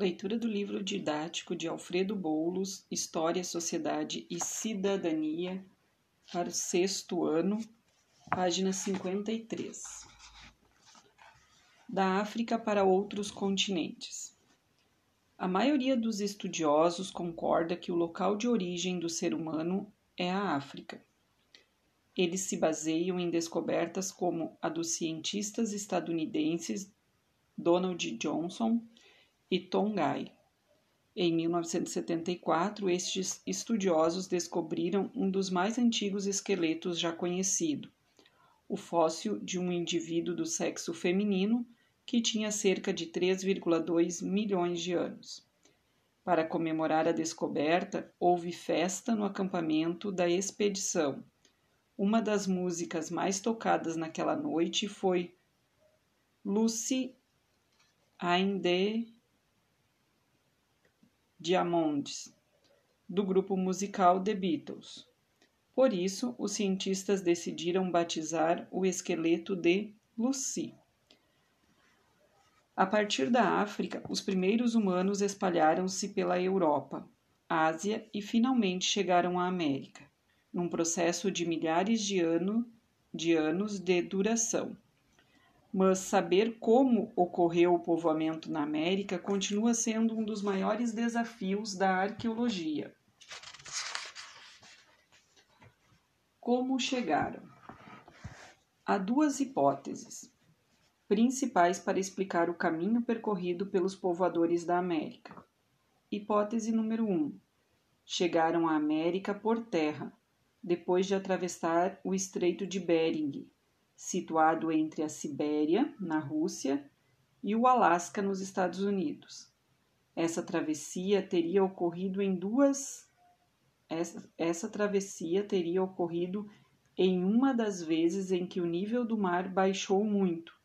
Leitura do livro didático de Alfredo Boulos, História, Sociedade e Cidadania, para o sexto ano, página 53. Da África para outros continentes. A maioria dos estudiosos concorda que o local de origem do ser humano é a África. Eles se baseiam em descobertas como a dos cientistas estadunidenses Donald Johnson e Tongai. Em 1974, estes estudiosos descobriram um dos mais antigos esqueletos já conhecido, o fóssil de um indivíduo do sexo feminino que tinha cerca de 3,2 milhões de anos. Para comemorar a descoberta, houve festa no acampamento da expedição. Uma das músicas mais tocadas naquela noite foi Lucy Ainde Diamonds, do grupo musical The Beatles. Por isso, os cientistas decidiram batizar o esqueleto de Lucy. A partir da África, os primeiros humanos espalharam-se pela Europa, Ásia e finalmente chegaram à América, num processo de milhares de, ano, de anos de duração mas saber como ocorreu o povoamento na América continua sendo um dos maiores desafios da arqueologia. Como chegaram? Há duas hipóteses principais para explicar o caminho percorrido pelos povoadores da América. Hipótese número 1. Um, chegaram à América por terra, depois de atravessar o Estreito de Bering, situado entre a Sibéria, na Rússia, e o Alasca, nos Estados Unidos. Essa travessia teria ocorrido em duas. Essa, essa travessia teria ocorrido em uma das vezes em que o nível do mar baixou muito,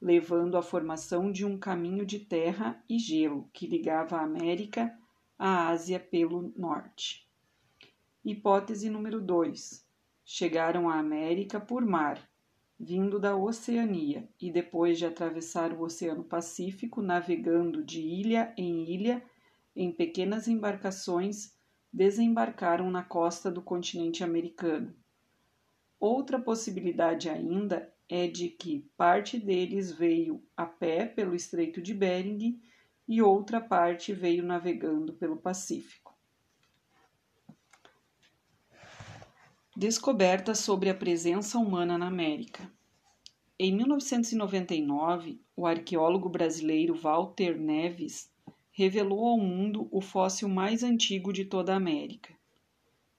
levando à formação de um caminho de terra e gelo que ligava a América à Ásia pelo norte. Hipótese número 2. Chegaram à América por mar, vindo da Oceania e depois de atravessar o Oceano Pacífico, navegando de ilha em ilha em pequenas embarcações, desembarcaram na costa do continente americano. Outra possibilidade ainda é de que parte deles veio a pé pelo Estreito de Bering e outra parte veio navegando pelo Pacífico. Descoberta sobre a presença humana na América. Em 1999, o arqueólogo brasileiro Walter Neves revelou ao mundo o fóssil mais antigo de toda a América.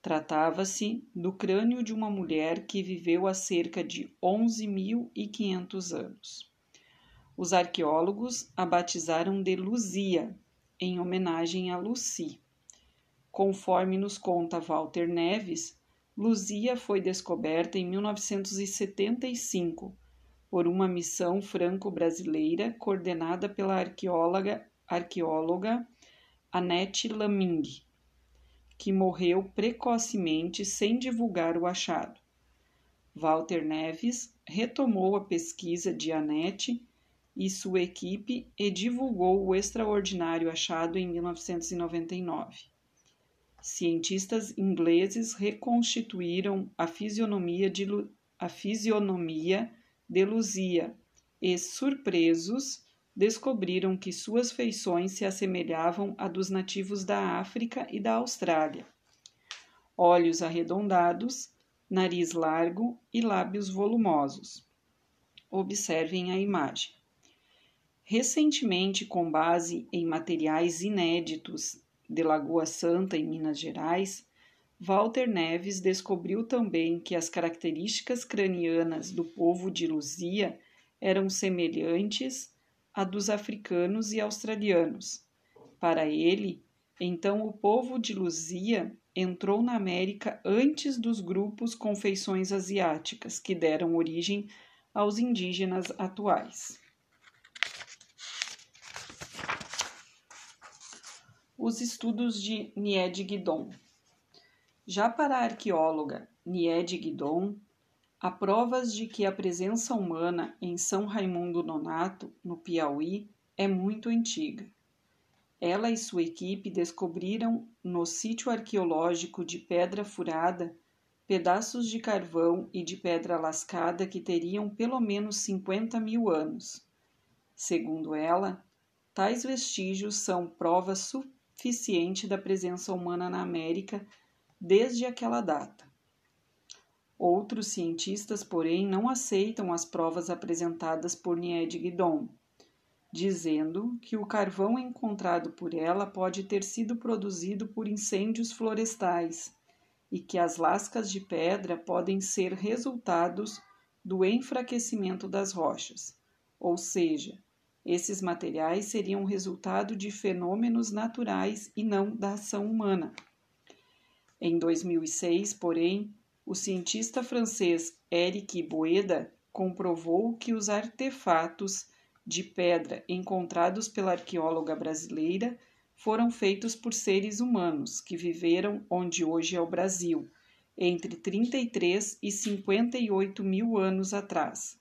Tratava-se do crânio de uma mulher que viveu há cerca de 11.500 anos. Os arqueólogos a batizaram de Luzia, em homenagem a Lucy. Conforme nos conta Walter Neves, Luzia foi descoberta em 1975 por uma missão franco-brasileira coordenada pela arqueóloga, arqueóloga Annette Laming, que morreu precocemente sem divulgar o achado. Walter Neves retomou a pesquisa de Annette e sua equipe e divulgou o extraordinário achado em 1999 cientistas ingleses reconstituíram a fisionomia de, a fisionomia de Luzia e, surpresos, descobriram que suas feições se assemelhavam a dos nativos da África e da Austrália. Olhos arredondados, nariz largo e lábios volumosos. Observem a imagem. Recentemente, com base em materiais inéditos de Lagoa Santa, em Minas Gerais, Walter Neves descobriu também que as características cranianas do povo de Luzia eram semelhantes a dos africanos e australianos. Para ele, então o povo de Luzia entrou na América antes dos grupos com feições asiáticas que deram origem aos indígenas atuais. Os estudos de Nied Guidon. Já para a arqueóloga Nied Guidon, há provas de que a presença humana em São Raimundo Nonato, no Piauí, é muito antiga. ela e sua equipe descobriram no sítio arqueológico de Pedra Furada pedaços de carvão e de pedra lascada que teriam pelo menos 50 mil anos. Segundo ela, tais vestígios são prova suficiente da presença humana na América desde aquela data. Outros cientistas, porém, não aceitam as provas apresentadas por Nied Guidon, dizendo que o carvão encontrado por ela pode ter sido produzido por incêndios florestais e que as lascas de pedra podem ser resultados do enfraquecimento das rochas, ou seja, esses materiais seriam resultado de fenômenos naturais e não da ação humana. Em 2006, porém, o cientista francês Eric Boeda comprovou que os artefatos de pedra encontrados pela arqueóloga brasileira foram feitos por seres humanos que viveram onde hoje é o Brasil, entre 33 e 58 mil anos atrás.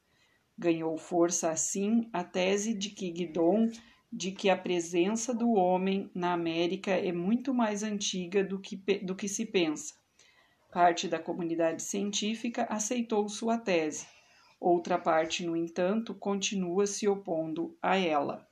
Ganhou força assim a tese de que Guidon de que a presença do homem na América é muito mais antiga do que, do que se pensa. Parte da comunidade científica aceitou sua tese, outra parte, no entanto, continua se opondo a ela.